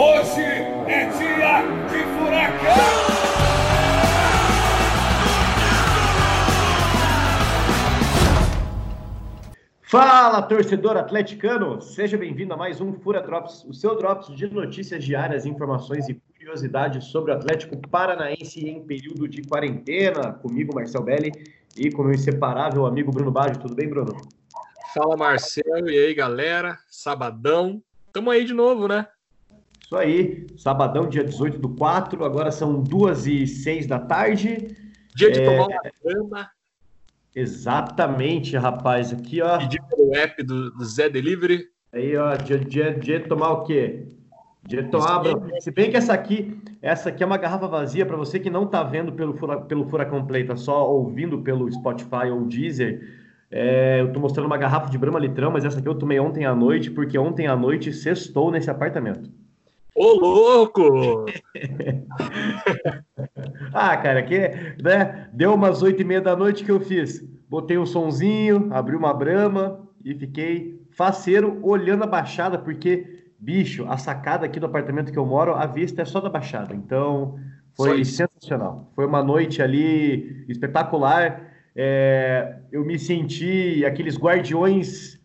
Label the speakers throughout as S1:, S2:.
S1: Hoje é dia de furacão!
S2: Fala, torcedor atleticano! Seja bem-vindo a mais um Fura Drops, o seu Drops de notícias diárias, informações e curiosidades sobre o Atlético Paranaense em período de quarentena. Comigo, Marcel Belli, e com meu inseparável amigo Bruno Baggio. Tudo bem, Bruno?
S3: Fala, Marcel. E aí, galera? Sabadão. Tamo aí de novo, né?
S2: Isso aí. Sabadão, dia 18 do 4. Agora são 2 e 6 da tarde.
S3: Dia de é... tomar uma cama.
S2: Exatamente, rapaz. Aqui, ó.
S3: Pedir pelo app do, do Zé Delivery.
S2: Aí, ó, dia, dia, dia de tomar o quê? Dia de tomar. Se bem que essa aqui, essa aqui é uma garrafa vazia para você que não tá vendo pelo, fura, pelo Furacão Play, tá só ouvindo pelo Spotify ou Deezer. É, eu tô mostrando uma garrafa de Brahma Litrão, mas essa aqui eu tomei ontem à noite, porque ontem à noite sextou nesse apartamento.
S3: Ô, louco!
S2: ah, cara, que, né? Deu umas oito e meia da noite que eu fiz. Botei um sonzinho, abri uma brama e fiquei faceiro olhando a baixada, porque, bicho, a sacada aqui do apartamento que eu moro, a vista é só da baixada. Então, foi sensacional. Foi uma noite ali espetacular. É, eu me senti aqueles guardiões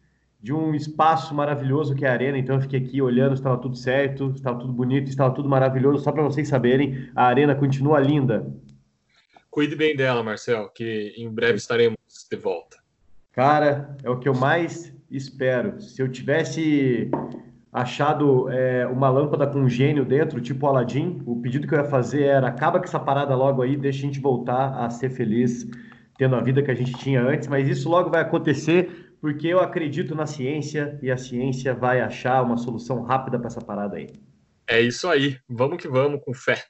S2: de um espaço maravilhoso que é a arena. Então eu fiquei aqui olhando, estava tudo certo, estava tudo bonito, estava tudo maravilhoso. Só para vocês saberem, a arena continua linda.
S3: Cuide bem dela, Marcel, que em breve estaremos de volta.
S2: Cara, é o que eu mais espero. Se eu tivesse achado é, uma lâmpada com um gênio dentro, tipo Aladdin, o pedido que eu ia fazer era acaba com essa parada logo aí, deixa a gente voltar a ser feliz tendo a vida que a gente tinha antes, mas isso logo vai acontecer porque eu acredito na ciência e a ciência vai achar uma solução rápida para essa parada aí.
S3: É isso aí, vamos que vamos, com fé.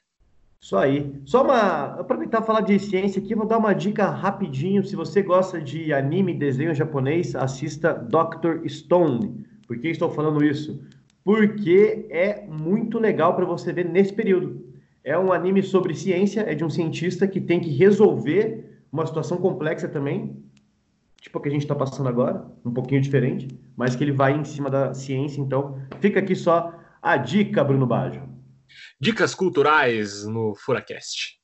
S2: Isso aí. Só uma. Aproveitar e falar de ciência aqui, vou dar uma dica rapidinho. Se você gosta de anime e desenho japonês, assista Dr. Stone. Por que estou falando isso? Porque é muito legal para você ver nesse período. É um anime sobre ciência, é de um cientista que tem que resolver uma situação complexa também, tipo o que a gente está passando agora, um pouquinho diferente, mas que ele vai em cima da ciência. Então, fica aqui só a dica, Bruno Baggio.
S3: Dicas culturais no Furacast.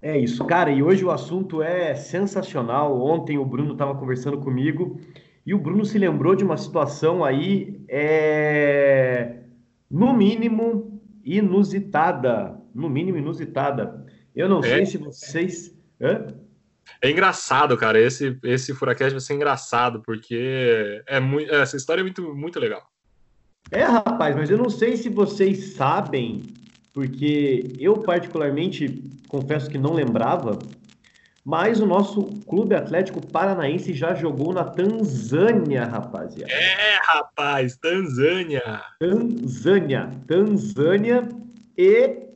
S2: É isso, cara. E hoje o assunto é sensacional. Ontem o Bruno estava conversando comigo e o Bruno se lembrou de uma situação aí, é... no mínimo inusitada. No mínimo inusitada. Eu não é. sei se vocês. Hã?
S3: É engraçado, cara. Esse, esse Furacast vai ser engraçado, porque é muito, essa história é muito, muito legal.
S2: É, rapaz, mas eu não sei se vocês sabem, porque eu particularmente confesso que não lembrava, mas o nosso Clube Atlético Paranaense já jogou na Tanzânia, rapaziada.
S3: É, rapaz, Tanzânia.
S2: Tanzânia, Tanzânia e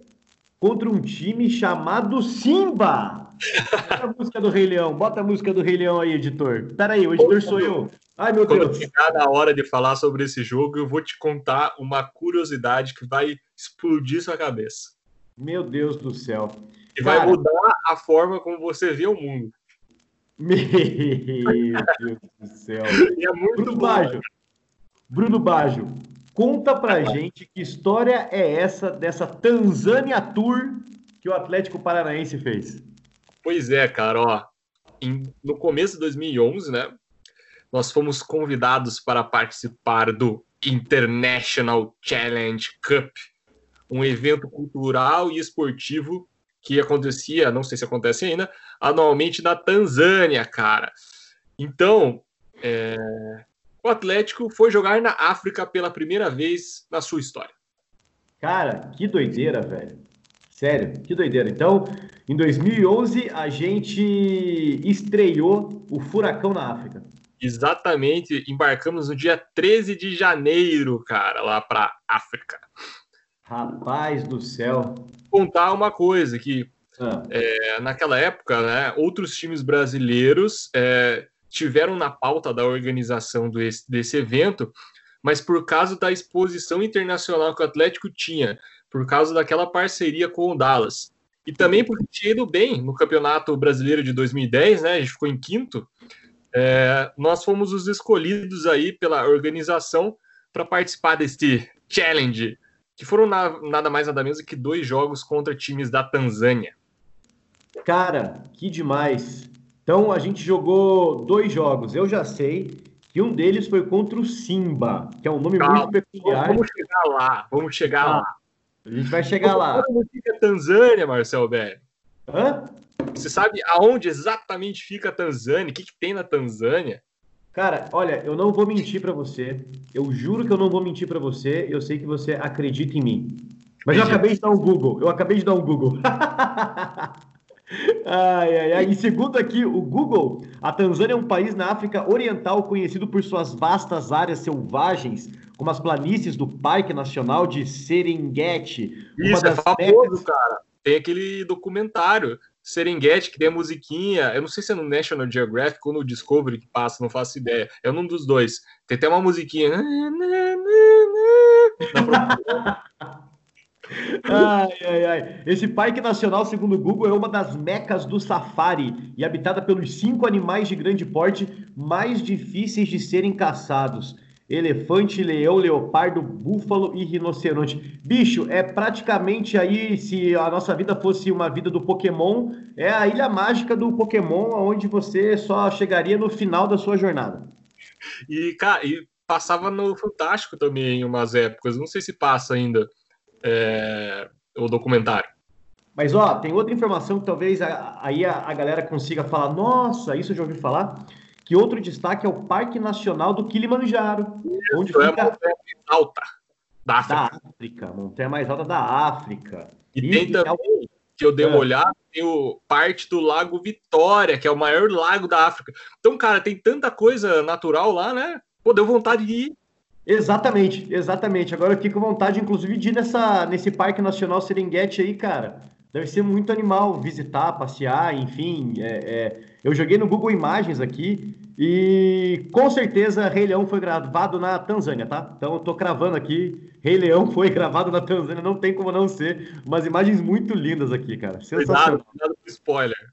S2: contra um time chamado Simba. Bota a música do Rei Leão, bota a música do Rei Leão aí, editor. Peraí, o editor sou eu. Ai, meu
S3: Quando
S2: Deus.
S3: chegar na hora de falar sobre esse jogo, eu vou te contar uma curiosidade que vai explodir sua cabeça.
S2: Meu Deus do céu.
S3: E Cara... vai mudar a forma como você vê o mundo.
S2: Meu Deus do céu. É Bruno Baggio. Bruno Baggio, conta pra gente que história é essa dessa Tanzânia Tour que o Atlético Paranaense fez.
S3: Pois é, cara, ó. Em, no começo de 2011, né? Nós fomos convidados para participar do International Challenge Cup, um evento cultural e esportivo que acontecia, não sei se acontece ainda, anualmente na Tanzânia, cara. Então, é, o Atlético foi jogar na África pela primeira vez na sua história.
S2: Cara, que doideira, velho. Sério, que doideira. Então, em 2011, a gente estreou o Furacão na África.
S3: Exatamente, embarcamos no dia 13 de janeiro, cara, lá para África.
S2: Rapaz do céu.
S3: Contar uma coisa que ah. é, naquela época, né, outros times brasileiros é, tiveram na pauta da organização desse evento, mas por causa da exposição internacional que o Atlético tinha por causa daquela parceria com o Dallas. E também porque tinha ido bem no Campeonato Brasileiro de 2010, né? A gente ficou em quinto. É, nós fomos os escolhidos aí pela organização para participar deste challenge que foram na, nada mais nada menos que dois jogos contra times da Tanzânia.
S2: Cara, que demais. Então a gente jogou dois jogos. Eu já sei que um deles foi contra o Simba, que é um nome Calma, muito peculiar.
S3: Vamos chegar lá, vamos chegar ah, lá.
S2: A gente vai chegar Como lá.
S3: Onde fica a Tanzânia, Marcel Belli? Hã? Você sabe aonde exatamente fica a Tanzânia? O que, que tem na Tanzânia?
S2: Cara, olha, eu não vou mentir para você. Eu juro que eu não vou mentir para você. Eu sei que você acredita em mim. Mas eu acabei de dar um Google. Eu acabei de dar um Google. ai, ai, ai. E segundo aqui, o Google, a Tanzânia é um país na África Oriental conhecido por suas vastas áreas selvagens, como as planícies do Parque Nacional de Serengeti.
S3: Isso, é famoso, cara. Tem aquele documentário Serengeti, que tem a musiquinha, eu não sei se é no National Geographic ou no Discovery que passa, não faço ideia. É um dos dois. Tem até uma musiquinha.
S2: ai, ai, ai. Esse parque nacional, segundo o Google, é uma das mecas do safari e habitada pelos cinco animais de grande porte mais difíceis de serem caçados elefante, leão, leopardo, búfalo e rinoceronte. Bicho, é praticamente aí, se a nossa vida fosse uma vida do Pokémon, é a ilha mágica do Pokémon, onde você só chegaria no final da sua jornada.
S3: E, cara, e passava no Fantástico também em umas épocas, não sei se passa ainda é, o documentário.
S2: Mas, ó, tem outra informação que talvez aí a, a galera consiga falar, nossa, isso eu já ouvi falar que outro destaque é o Parque Nacional do Kilimanjaro,
S3: Isso, onde é fica a montanha mais alta da África.
S2: Da África, montanha mais alta da África.
S3: E, e tem também, é que eu dei uma é. olhada, tem o parte do Lago Vitória, que é o maior lago da África. Então, cara, tem tanta coisa natural lá, né? Pô, deu vontade de ir.
S2: Exatamente, exatamente. Agora eu fico com vontade, inclusive, de ir nessa, nesse Parque Nacional Serengeti aí, cara. Deve ser muito animal visitar, passear, enfim. É, é... Eu joguei no Google Imagens aqui e com certeza Rei Leão foi gravado na Tanzânia, tá? Então eu tô cravando aqui, Rei Leão foi gravado na Tanzânia, não tem como não ser. Umas imagens muito lindas aqui, cara.
S3: Cuidado, cuidado com spoiler,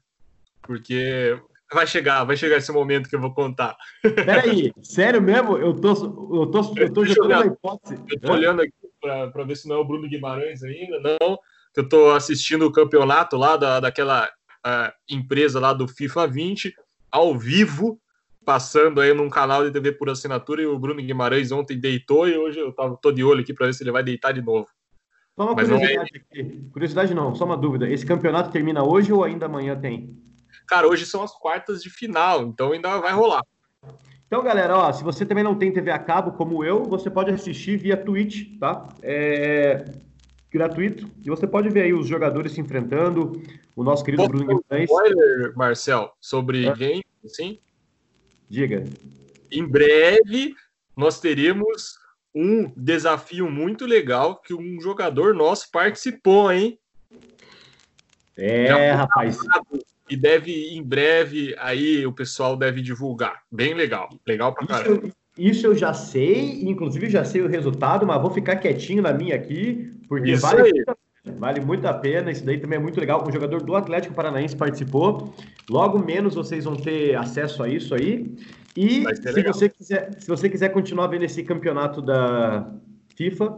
S3: porque vai chegar, vai chegar esse momento que eu vou contar.
S2: Peraí, sério mesmo? Eu tô, eu tô, eu tô jogando uma hipótese.
S3: Eu tô olhando aqui para ver se não é o Bruno Guimarães ainda, não que eu estou assistindo o campeonato lá da, daquela uh, empresa lá do FIFA 20, ao vivo, passando aí num canal de TV por assinatura, e o Bruno Guimarães ontem deitou e hoje eu tava, tô de olho aqui para ver se ele vai deitar de novo.
S2: Só uma Mas curiosidade não é... aqui. Curiosidade não, só uma dúvida. Esse campeonato termina hoje ou ainda amanhã tem?
S3: Cara, hoje são as quartas de final, então ainda vai rolar.
S2: Então, galera, ó, se você também não tem TV a cabo como eu, você pode assistir via Twitch, tá? É gratuito. E você pode ver aí os jogadores se enfrentando. O nosso querido Bruno
S3: Guimarães. Spoiler, Marcel, sobre é. game, sim?
S2: Diga.
S3: Em breve, nós teremos um desafio muito legal que um jogador nosso participou, hein?
S2: É, rapaz.
S3: E deve, em breve, aí o pessoal deve divulgar. Bem legal. Legal pra caramba.
S2: Isso, isso eu já sei, inclusive já sei o resultado, mas vou ficar quietinho na minha aqui, porque vale muito, vale muito, a pena. Isso daí também é muito legal. O jogador do Atlético Paranaense participou. Logo menos vocês vão ter acesso a isso aí. E se você, quiser, se você quiser continuar vendo esse campeonato da FIFA,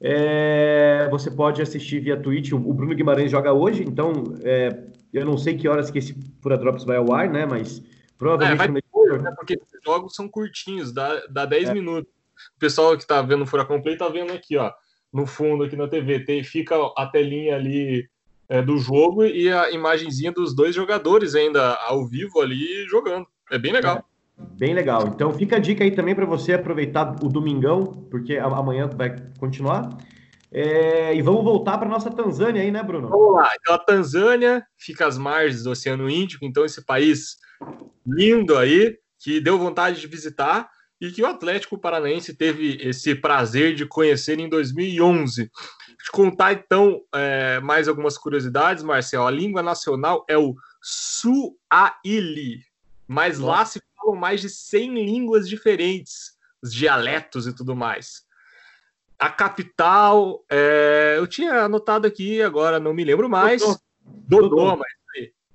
S2: é, você pode assistir via Twitch. O Bruno Guimarães joga hoje, então é, eu não sei que horas que esse Pura Drops vai ao ar, né? Mas provavelmente. É, vai
S3: né? Porque os jogos são curtinhos, dá, dá 10 é. minutos. O pessoal que tá vendo o Furacão Play tá vendo aqui, ó, no fundo aqui na TV, tem, fica a telinha ali é, do jogo e a imagenzinha dos dois jogadores ainda ao vivo ali jogando. É bem legal. É.
S2: Bem legal. Então fica a dica aí também para você aproveitar o domingão, porque amanhã vai continuar. É, e vamos voltar para nossa Tanzânia aí, né, Bruno?
S3: Vamos lá. Então a Tanzânia fica às margens do Oceano Índico, então esse país lindo aí, que deu vontade de visitar e que o Atlético Paranaense teve esse prazer de conhecer em 2011. Te contar então é, mais algumas curiosidades, Marcel. A língua nacional é o Suaili, mas Nossa. lá se falam mais de 100 línguas diferentes, os dialetos e tudo mais. A capital, é, eu tinha anotado aqui, agora não me lembro mais. Dodô, Dodô mas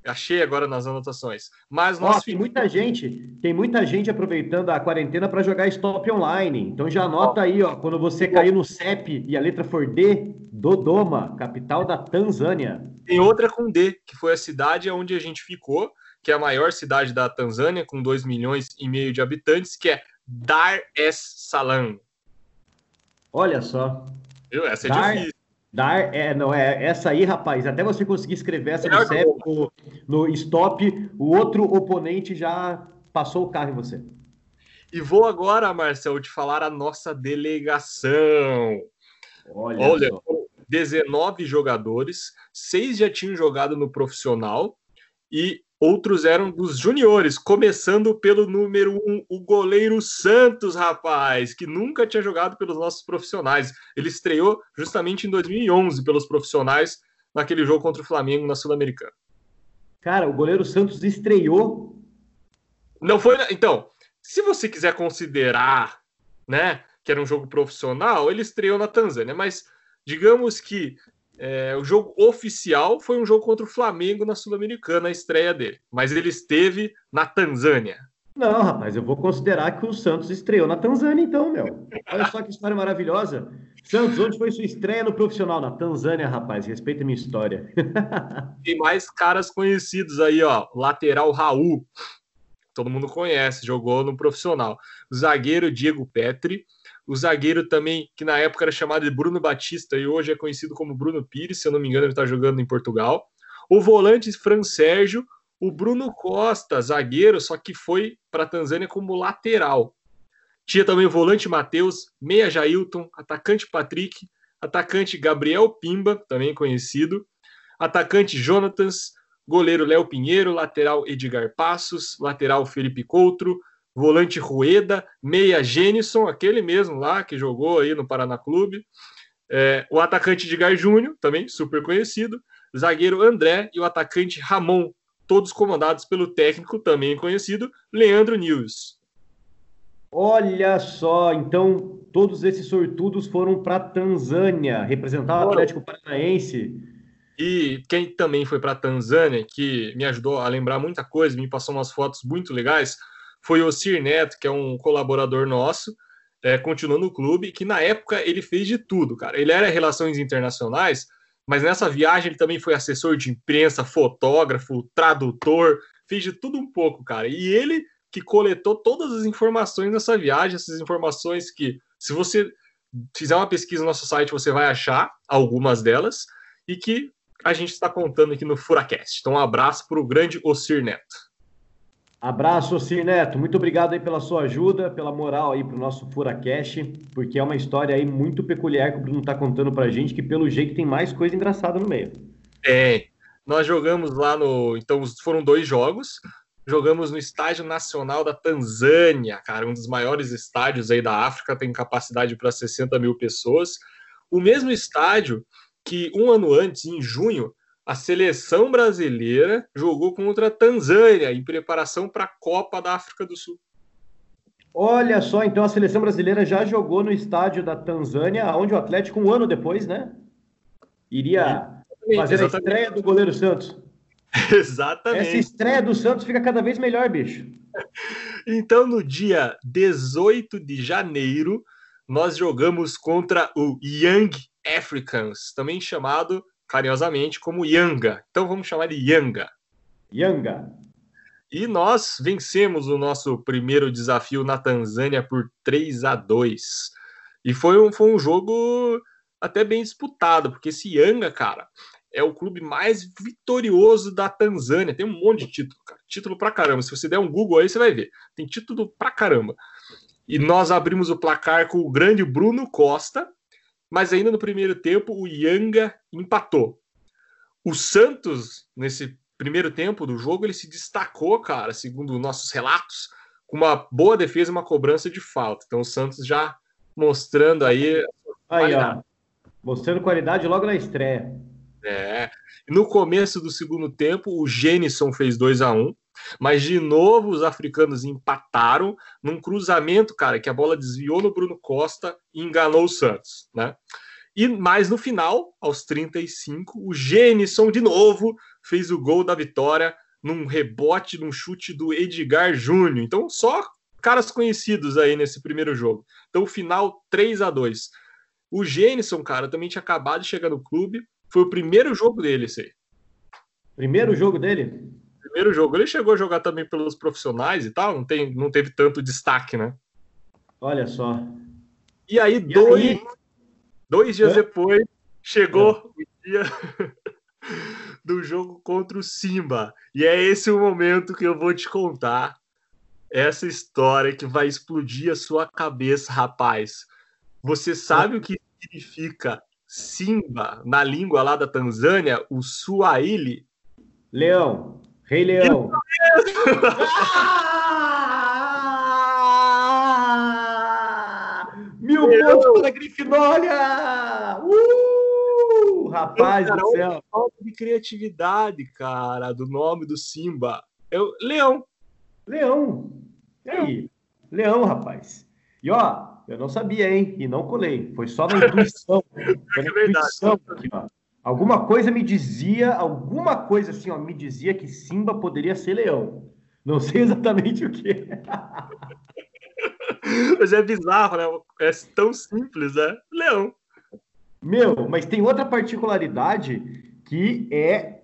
S3: Achei agora nas anotações. Mas
S2: nós Ó, tem muita gente, tem muita gente aproveitando a quarentena para jogar stop online. Então já anota aí, ó, quando você cair no CEP e a letra for D, Dodoma, capital da Tanzânia.
S3: Tem outra com D, que foi a cidade onde a gente ficou, que é a maior cidade da Tanzânia, com 2 milhões e meio de habitantes, que é Dar es Salaam.
S2: Olha só.
S3: Viu? Essa é Dar... difícil.
S2: Dar, é, não, é essa aí, rapaz. Até você conseguir escrever essa no, CEP, no, no stop, o outro oponente já passou o carro em você.
S3: E vou agora, Marcel, te falar a nossa delegação. Olha, Olha 19 jogadores, seis já tinham jogado no profissional e outros eram dos juniores, começando pelo número um, o goleiro Santos, rapaz, que nunca tinha jogado pelos nossos profissionais. Ele estreou justamente em 2011 pelos profissionais, naquele jogo contra o Flamengo na Sul-Americana.
S2: Cara, o goleiro Santos estreou.
S3: Não foi. Então, se você quiser considerar, né, que era um jogo profissional, ele estreou na Tanzânia, mas digamos que é, o jogo oficial foi um jogo contra o Flamengo na Sul-Americana, a estreia dele. Mas ele esteve na Tanzânia.
S2: Não, rapaz, eu vou considerar que o Santos estreou na Tanzânia, então, meu. Olha só que história maravilhosa. Santos, onde foi sua estreia no profissional? Na Tanzânia, rapaz. Respeita a minha história.
S3: Tem mais caras conhecidos aí, ó. Lateral Raul. Todo mundo conhece, jogou no profissional. Zagueiro Diego Petri o zagueiro também, que na época era chamado de Bruno Batista e hoje é conhecido como Bruno Pires, se eu não me engano, ele está jogando em Portugal. O volante Fran Sérgio, o Bruno Costa, zagueiro, só que foi para a Tanzânia como lateral. Tinha também o volante Matheus, meia Jailton, atacante Patrick, atacante Gabriel Pimba, também conhecido, atacante Jonatas, goleiro Léo Pinheiro, lateral Edgar Passos, lateral Felipe Coutro, volante Rueda, meia Gênison, aquele mesmo lá que jogou aí no Paraná Clube, é, o atacante Edgar Júnior, também super conhecido, zagueiro André e o atacante Ramon, todos comandados pelo técnico também conhecido, Leandro News.
S2: Olha só, então todos esses sortudos foram para Tanzânia, representar o Atlético Paranaense.
S3: E quem também foi para Tanzânia, que me ajudou a lembrar muita coisa, me passou umas fotos muito legais, foi o Sir Neto, que é um colaborador nosso, é, continuou no clube, que na época ele fez de tudo, cara. Ele era relações internacionais, mas nessa viagem ele também foi assessor de imprensa, fotógrafo, tradutor, fez de tudo um pouco, cara. E ele que coletou todas as informações nessa viagem, essas informações que, se você fizer uma pesquisa no nosso site, você vai achar algumas delas, e que a gente está contando aqui no Furacast. Então, um abraço para o grande Osir Neto.
S2: Abraço, Cir Neto. Muito obrigado aí pela sua ajuda, pela moral aí pro nosso Furacast, porque é uma história aí muito peculiar que o Bruno tá contando pra gente, que pelo jeito tem mais coisa engraçada no meio.
S3: É, nós jogamos lá no. Então, foram dois jogos. Jogamos no Estádio Nacional da Tanzânia, cara, um dos maiores estádios aí da África, tem capacidade para 60 mil pessoas. O mesmo estádio que um ano antes, em junho, a seleção brasileira jogou contra a Tanzânia em preparação para a Copa da África do Sul.
S2: Olha só, então a seleção brasileira já jogou no estádio da Tanzânia, onde o Atlético, um ano depois, né? Iria fazer exatamente. a estreia do goleiro Santos.
S3: Exatamente.
S2: Essa estreia do Santos fica cada vez melhor, bicho.
S3: Então, no dia 18 de janeiro, nós jogamos contra o Young Africans, também chamado carinhosamente como Yanga. Então vamos chamar de Yanga.
S2: Yanga.
S3: E nós vencemos o nosso primeiro desafio na Tanzânia por 3 a 2. E foi um, foi um jogo até bem disputado, porque esse Yanga, cara, é o clube mais vitorioso da Tanzânia. Tem um monte de título, cara. Título pra caramba. Se você der um Google aí, você vai ver. Tem título pra caramba. E nós abrimos o placar com o grande Bruno Costa, mas ainda no primeiro tempo o Yanga empatou. O Santos, nesse primeiro tempo do jogo, ele se destacou, cara, segundo nossos relatos, com uma boa defesa e uma cobrança de falta. Então o Santos já mostrando aí.
S2: Aí, ó. Mostrando qualidade logo na estreia.
S3: É. No começo do segundo tempo, o Gênison fez 2 a 1 mas de novo os africanos empataram num cruzamento, cara, que a bola desviou no Bruno Costa e enganou o Santos, né? E mais no final, aos 35, o Gênison de novo fez o gol da vitória num rebote, num chute do Edgar Júnior. Então, só caras conhecidos aí nesse primeiro jogo. Então, final 3 a 2 O Gênison, cara, também tinha acabado de chegar no clube. Foi o primeiro jogo dele, esse aí.
S2: Primeiro jogo dele?
S3: Primeiro jogo. Ele chegou a jogar também pelos profissionais e tal, não, tem, não teve tanto destaque, né?
S2: Olha só.
S3: E aí, e dois, aí? dois dias é? depois, chegou é. o dia do jogo contra o Simba. E é esse o momento que eu vou te contar essa história que vai explodir a sua cabeça, rapaz. Você sabe o que significa Simba na língua lá da Tanzânia, o Swahili?
S2: Leão, Rei Leão. Mil pontos para a Grifinória! Uh! Rapaz do céu.
S3: Falta de criatividade, cara, do nome do Simba. Eu, Leão.
S2: Leão. E aí? Leão, rapaz. E ó, eu não sabia, hein? E não colei. Foi só na intuição. Foi na é intuição aqui, ó. Alguma coisa me dizia, alguma coisa assim, ó, me dizia que Simba poderia ser leão. Não sei exatamente o que.
S3: Mas é bizarro, né? É tão simples, né? Leão.
S2: Meu, mas tem outra particularidade que é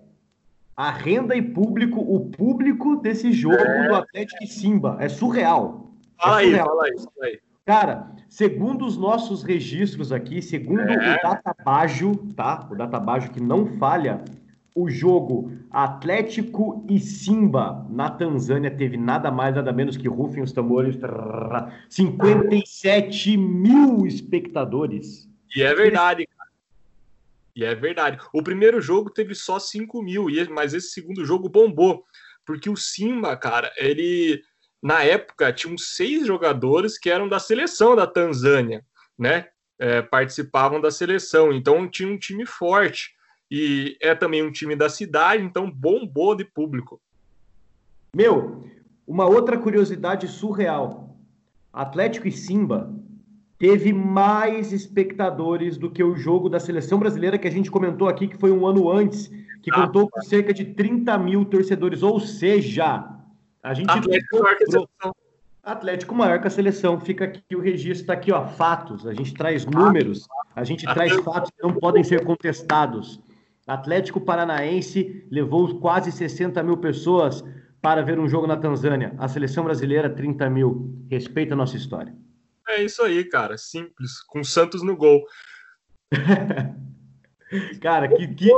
S2: a renda e público, o público desse jogo é. do Atlético e Simba. É surreal.
S3: Fala é surreal. aí, fala aí, fala aí.
S2: Cara, segundo os nossos registros aqui, segundo é. o Databajo, tá? O Databajo que não falha, o jogo Atlético e Simba na Tanzânia teve nada mais, nada menos que rufem os tambores, 57 mil espectadores.
S3: E é verdade, e é verdade. O primeiro jogo teve só 5 mil, mas esse segundo jogo bombou. Porque o Simba, cara, ele. Na época, tinham seis jogadores que eram da seleção da Tanzânia, né? É, participavam da seleção. Então tinha um time forte. E é também um time da cidade, então bombou de público.
S2: Meu, uma outra curiosidade surreal. Atlético e Simba teve mais espectadores do que o jogo da seleção brasileira que a gente comentou aqui, que foi um ano antes, que ah, contou com cerca de 30 mil torcedores. Ou seja, a gente.
S3: Atlético maior que a seleção.
S2: Atlético maior que a seleção. Fica aqui o registro, está aqui, ó, fatos. A gente traz números, a gente traz fatos que não podem ser contestados. Atlético Paranaense levou quase 60 mil pessoas para ver um jogo na Tanzânia. A seleção brasileira, 30 mil. Respeita a nossa história.
S3: É isso aí, cara. Simples. Com o Santos no gol.
S2: cara, que. que...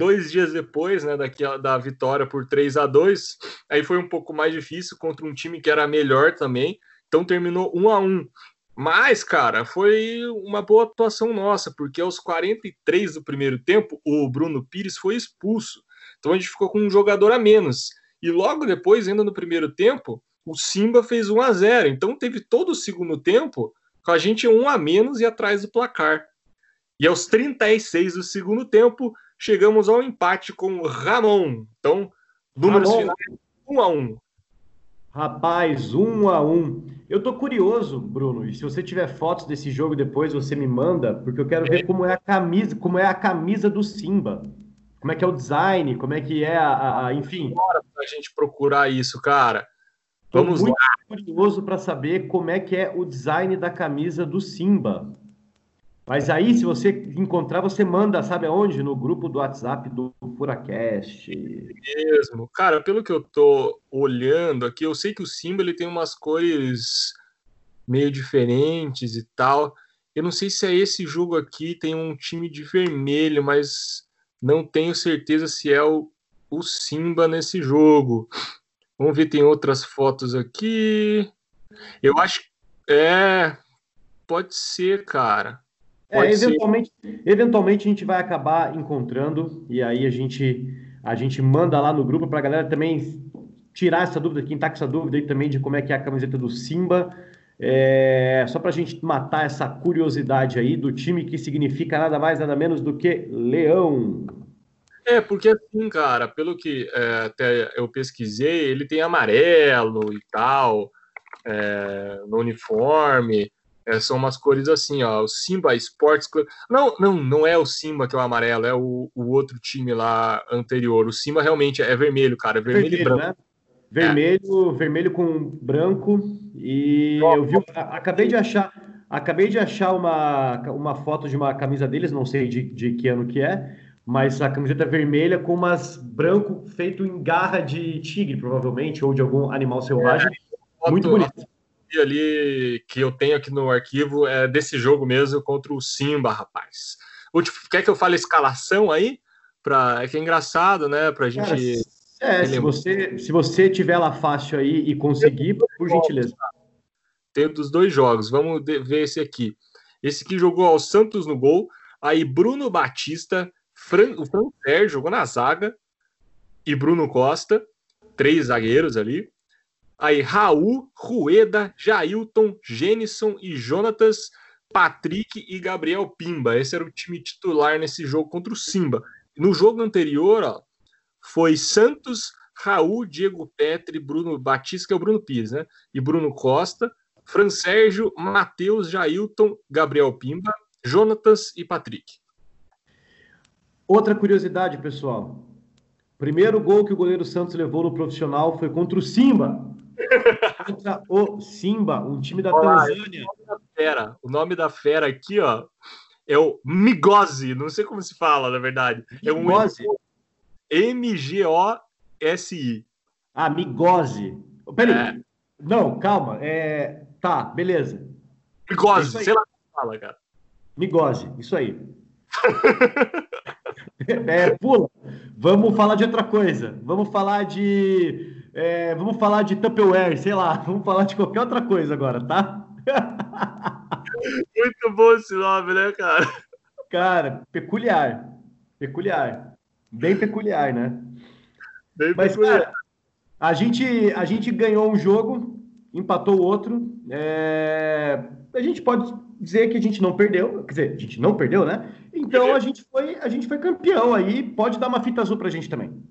S3: Dois dias depois, né, daqui, da vitória por 3 a 2 aí foi um pouco mais difícil contra um time que era melhor também. Então terminou 1 a 1 Mas, cara, foi uma boa atuação nossa, porque aos 43 do primeiro tempo, o Bruno Pires foi expulso. Então a gente ficou com um jogador a menos. E logo depois, ainda no primeiro tempo, o Simba fez 1 a 0 então teve todo o segundo tempo com a gente um a menos e atrás do placar. E aos 36 do segundo tempo, chegamos ao empate com o Ramon. Então, números Ramon. finais 1 a 1
S2: Rapaz, 1 a 1 Eu tô curioso, Bruno, e se você tiver fotos desse jogo depois, você me manda, porque eu quero ver como é a camisa, como é a camisa do Simba. Como é que é o design, como é que é a, a, a enfim.
S3: Bora pra gente procurar isso, cara.
S2: Vamos muito lá. curioso para saber como é que é o design da camisa do Simba. Mas aí, se você encontrar, você manda, sabe aonde? No grupo do WhatsApp do Furacast.
S3: Mesmo. Cara, pelo que eu tô olhando aqui, eu sei que o Simba ele tem umas cores meio diferentes e tal. Eu não sei se é esse jogo aqui, tem um time de vermelho, mas não tenho certeza se é o, o Simba nesse jogo. Vamos ver, tem outras fotos aqui. Eu acho é. Pode ser, cara.
S2: É, eventualmente, ser. eventualmente a gente vai acabar encontrando e aí a gente a gente manda lá no grupo para a galera também tirar essa dúvida, quem está com essa dúvida aí também de como é que é a camiseta do Simba. É, só para a gente matar essa curiosidade aí do time que significa nada mais, nada menos do que leão.
S3: É, porque assim, cara, pelo que é, até eu pesquisei, ele tem amarelo e tal é, no uniforme. É, são umas cores assim, ó. O Simba Sports Club. Não, não, não é o Simba que é o amarelo, é o, o outro time lá anterior. O Simba realmente é vermelho, cara. É vermelho, vermelho e branco. Né?
S2: Vermelho, é. vermelho com branco. E eu vi, acabei de achar, acabei de achar uma, uma foto de uma camisa deles, não sei de, de que ano que é, mas a camiseta vermelha com umas branco feito em garra de tigre, provavelmente, ou de algum animal selvagem. É, Muito bonito.
S3: Ali que eu tenho aqui no arquivo é desse jogo mesmo contra o Simba, rapaz. Quer que eu fale a escalação aí? Pra, é que é engraçado, né? Pra gente. Cara,
S2: é, se você, se você tiver lá fácil aí e conseguir, por gentileza.
S3: Tem dos dois jogos. Vamos ver esse aqui. Esse aqui jogou ao Santos no gol. Aí Bruno Batista, Fran, o Fran Sérgio jogou na zaga. E Bruno Costa, três zagueiros ali. Aí Raul, Rueda, Jailton, Jenison e Jonatas, Patrick e Gabriel Pimba. Esse era o time titular nesse jogo contra o Simba. No jogo anterior, ó, foi Santos, Raul, Diego Petri, Bruno Batista, que é o Bruno Pires, né? E Bruno Costa, Fran Sérgio, Matheus, Jailton, Gabriel Pimba, Jonatas e Patrick.
S2: Outra curiosidade, pessoal. Primeiro gol que o goleiro Santos levou no profissional foi contra o Simba. Contra o Simba, um time da Olá, Tanzânia.
S3: O nome da, fera, o nome da fera aqui, ó, é o Migosi. Não sei como se fala, na verdade. É um M-G-O-S-I.
S2: Ah, Migose. Peraí. É. Não, calma. É... Tá, beleza.
S3: Migose, é sei lá como fala, cara.
S2: Migose, isso aí. é, pula. Vamos falar de outra coisa. Vamos falar de. É, vamos falar de Tupperware, sei lá. Vamos falar de qualquer outra coisa agora, tá?
S3: Muito bom esse nome, né, cara?
S2: Cara, peculiar. Peculiar. Bem peculiar, né? Bem Mas, peculiar. Cara, a gente, a gente ganhou um jogo, empatou o outro. É... A gente pode dizer que a gente não perdeu, quer dizer, a gente não perdeu, né? Então a gente foi, a gente foi campeão aí. Pode dar uma fita azul pra gente também.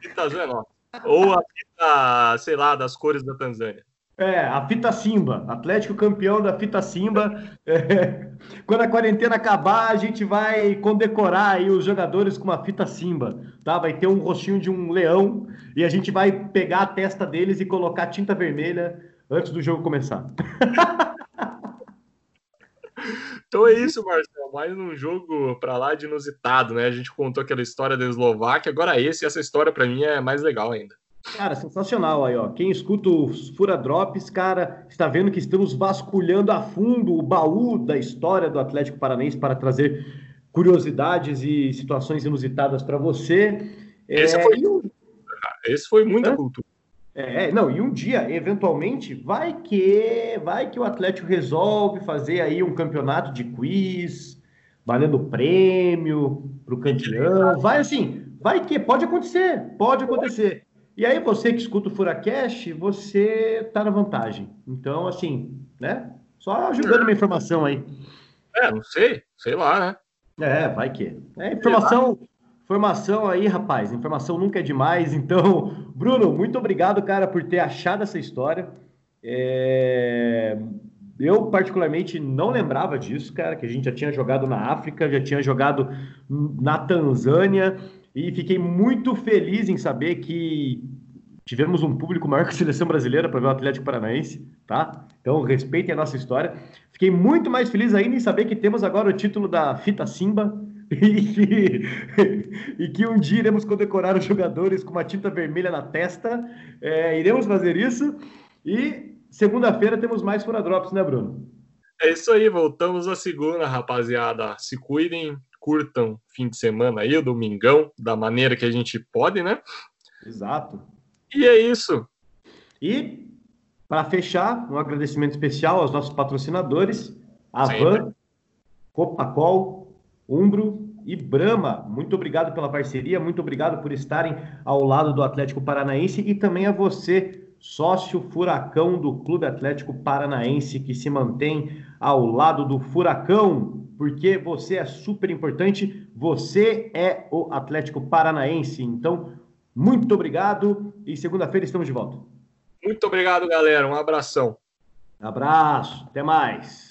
S3: Fita azul é nossa. Ou a fita, sei lá, das cores da Tanzânia.
S2: É, a fita Simba, Atlético campeão da fita Simba. É, quando a quarentena acabar, a gente vai condecorar aí os jogadores com uma fita Simba, tá? Vai ter um rostinho de um leão e a gente vai pegar a testa deles e colocar tinta vermelha antes do jogo começar.
S3: Então é isso, Marcelo. Mais um jogo para lá de inusitado, né? A gente contou aquela história da Eslováquia, agora esse, essa história para mim é mais legal ainda.
S2: Cara, sensacional aí, ó. Quem escuta os Fura Drops, cara, está vendo que estamos vasculhando a fundo o baú da história do Atlético Paranaense para trazer curiosidades e situações inusitadas para você.
S3: Esse, é, foi... Um... Esse foi muita cultura.
S2: É, não, e um dia, eventualmente, vai que vai que o Atlético resolve fazer aí um campeonato de quiz, valendo prêmio para o campeão. Vai assim, vai que pode acontecer, pode acontecer. E aí você que escuta o Furacast, você tá na vantagem. Então, assim, né? Só ajudando uma informação aí.
S3: É, não sei, sei lá, né?
S2: É, vai que. É, informação, informação aí, rapaz. Informação nunca é demais. Então, Bruno, muito obrigado, cara, por ter achado essa história. É... Eu, particularmente, não lembrava disso, cara, que a gente já tinha jogado na África, já tinha jogado na Tanzânia. E fiquei muito feliz em saber que tivemos um público maior que a seleção brasileira para ver o Atlético Paranaense, tá? Então respeitem a nossa história. Fiquei muito mais feliz ainda em saber que temos agora o título da Fita Simba e que, um dia iremos condecorar os jogadores com uma tinta vermelha na testa. É, iremos fazer isso. E segunda-feira temos mais Fura Drops, né, Bruno?
S3: É isso aí, voltamos à segunda, rapaziada. Se cuidem, curtam fim de semana aí, o domingão, da maneira que a gente pode, né?
S2: Exato.
S3: E é isso.
S2: E, para fechar, um agradecimento especial aos nossos patrocinadores, Avan, Copacol, Umbro e Brama. Muito obrigado pela parceria, muito obrigado por estarem ao lado do Atlético Paranaense e também a você, sócio furacão do Clube Atlético Paranaense, que se mantém ao lado do furacão porque você é super importante, você é o Atlético Paranaense. Então, muito obrigado e segunda-feira estamos de volta.
S3: Muito obrigado, galera. Um abração.
S2: Abraço, até mais.